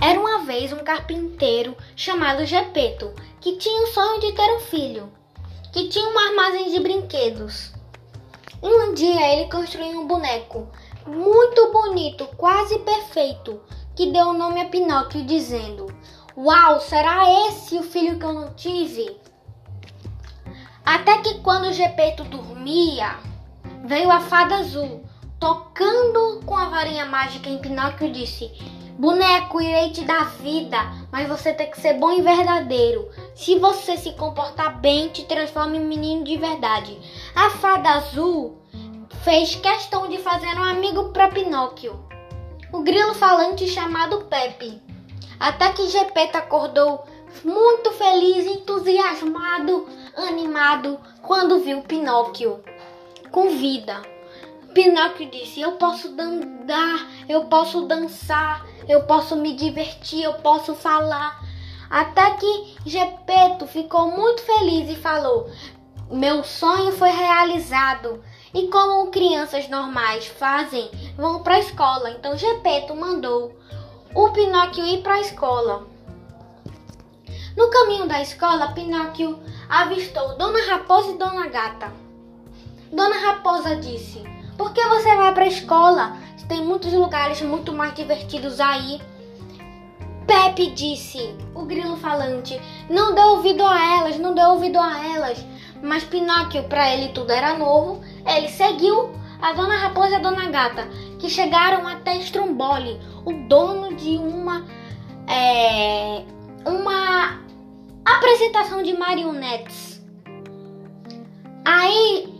Era uma vez um carpinteiro chamado Gepeto, que tinha o sonho de ter um filho, que tinha um armazém de brinquedos. Um dia ele construiu um boneco muito bonito, quase perfeito, que deu o nome a Pinóquio, dizendo: Uau, será esse o filho que eu não tive? Até que quando Gepeto dormia, veio a fada azul, tocando com a varinha mágica em Pinóquio e disse: Boneco, irei te dar vida, mas você tem que ser bom e verdadeiro. Se você se comportar bem, te transforma em menino de verdade. A fada azul fez questão de fazer um amigo para Pinóquio, o grilo falante chamado Pepe. Até que Gepeto acordou muito feliz, entusiasmado, animado quando viu Pinóquio com vida. Pinóquio disse: Eu posso andar, eu posso dançar, eu posso me divertir, eu posso falar. Até que Gepeto ficou muito feliz e falou: Meu sonho foi realizado. E como crianças normais fazem, vão para a escola. Então Gepeto mandou o Pinóquio ir para a escola. No caminho da escola, Pinóquio avistou Dona Raposa e Dona Gata. Dona Raposa disse: Por que você vai para a escola? Tem muitos lugares muito mais divertidos aí. Pepe disse, o grilo falante, não deu ouvido a elas, não deu ouvido a elas. Mas Pinóquio, para ele tudo era novo, ele seguiu a Dona Raposa e a Dona Gata, que chegaram até Stromboli, o dono de uma é, uma apresentação de marionetes. Aí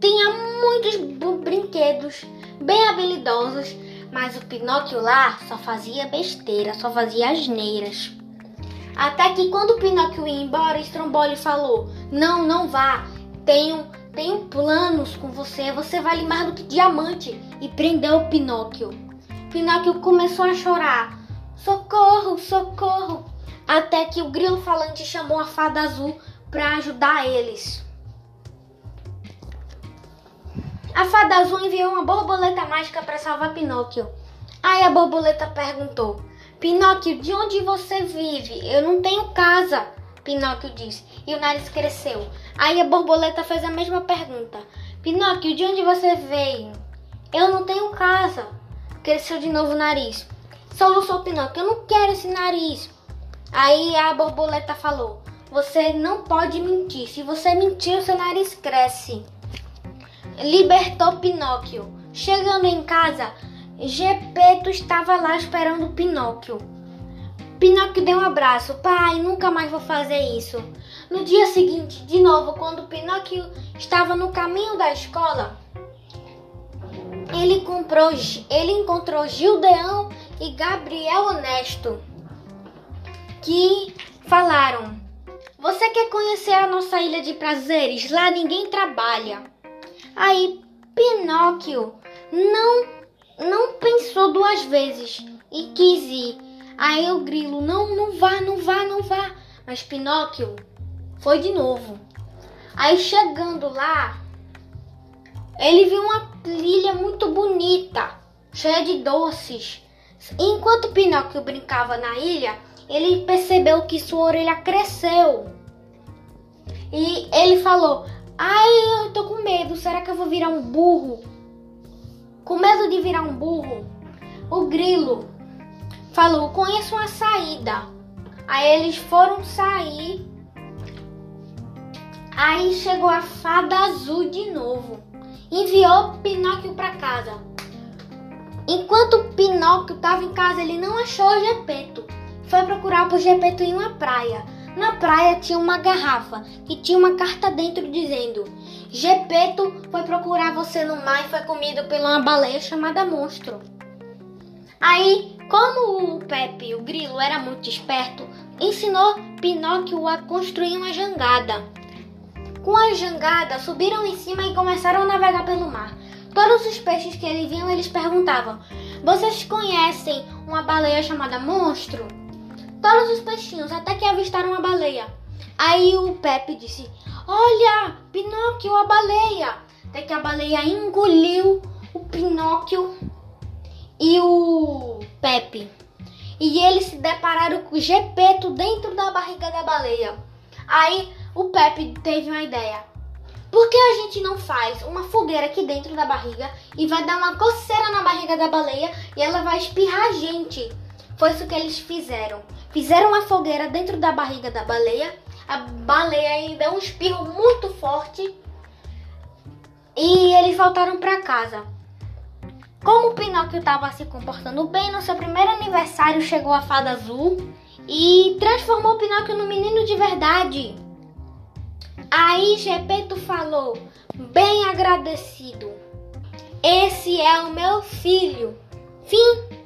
tinha muitos brinquedos bem habilidosos, mas o Pinóquio lá só fazia besteira, só fazia asneiras. Até que quando o Pinóquio ia embora, Stromboli falou: Não, não vá, tenho, tenho planos com você, você vale mais do que diamante. E prendeu o Pinóquio. Pinóquio começou a chorar: Socorro, socorro! Até que o grilo falante chamou a fada azul para ajudar eles. A fada azul enviou uma borboleta mágica para salvar Pinóquio. Aí a borboleta perguntou: Pinóquio, de onde você vive? Eu não tenho casa. Pinóquio disse, e o nariz cresceu. Aí a borboleta fez a mesma pergunta: Pinóquio, de onde você veio? Eu não tenho casa. Cresceu de novo o nariz. Soluçou Pinóquio: Eu não quero esse nariz. Aí a borboleta falou: Você não pode mentir. Se você mentir, o seu nariz cresce libertou Pinóquio. Chegando em casa, Gepeto estava lá esperando Pinóquio. Pinóquio deu um abraço. Pai, nunca mais vou fazer isso. No dia seguinte, de novo, quando Pinóquio estava no caminho da escola, ele, comprou, ele encontrou Gildeão e Gabriel Honesto, que falaram: Você quer conhecer a nossa ilha de prazeres? Lá ninguém trabalha. Aí Pinóquio não não pensou duas vezes e quis ir. Aí o grilo, não, não vá, não vá, não vá. Mas Pinóquio foi de novo. Aí chegando lá, ele viu uma ilha muito bonita, cheia de doces. Enquanto Pinóquio brincava na ilha, ele percebeu que sua orelha cresceu. E ele falou: Ai, eu tô com medo. Será que eu vou virar um burro? Com medo de virar um burro, o grilo falou: Conheço uma saída. Aí eles foram sair. Aí chegou a fada azul de novo. Enviou Pinóquio para casa. Enquanto Pinóquio estava em casa, ele não achou o Gepeto. Foi procurar por Gepeto em uma praia. Na praia tinha uma garrafa que tinha uma carta dentro dizendo: Gepeto foi procurar você no mar e foi comido por uma baleia chamada Monstro. Aí, como o Pepe, o grilo, era muito esperto, ensinou Pinóquio a construir uma jangada. Com a jangada, subiram em cima e começaram a navegar pelo mar. Todos os peixes que eles viam, eles perguntavam: Vocês conhecem uma baleia chamada Monstro? Todos os peixinhos até que avistaram a baleia. Aí o Pepe disse: Olha, Pinóquio, a baleia! Até que a baleia engoliu o Pinóquio e o Pepe. e eles se depararam com o Gepeto dentro da barriga da baleia. Aí o Pepe teve uma ideia. Por que a gente não faz uma fogueira aqui dentro da barriga e vai dar uma coceira na barriga da baleia e ela vai espirrar a gente? Foi isso que eles fizeram. Fizeram uma fogueira dentro da barriga da baleia. A baleia aí deu um espirro muito forte. E eles voltaram para casa. Como o Pinóquio estava se comportando bem, no seu primeiro aniversário chegou a fada azul e transformou o Pinóquio no menino de verdade. Aí Gepeto falou, bem agradecido: Esse é o meu filho. Fim.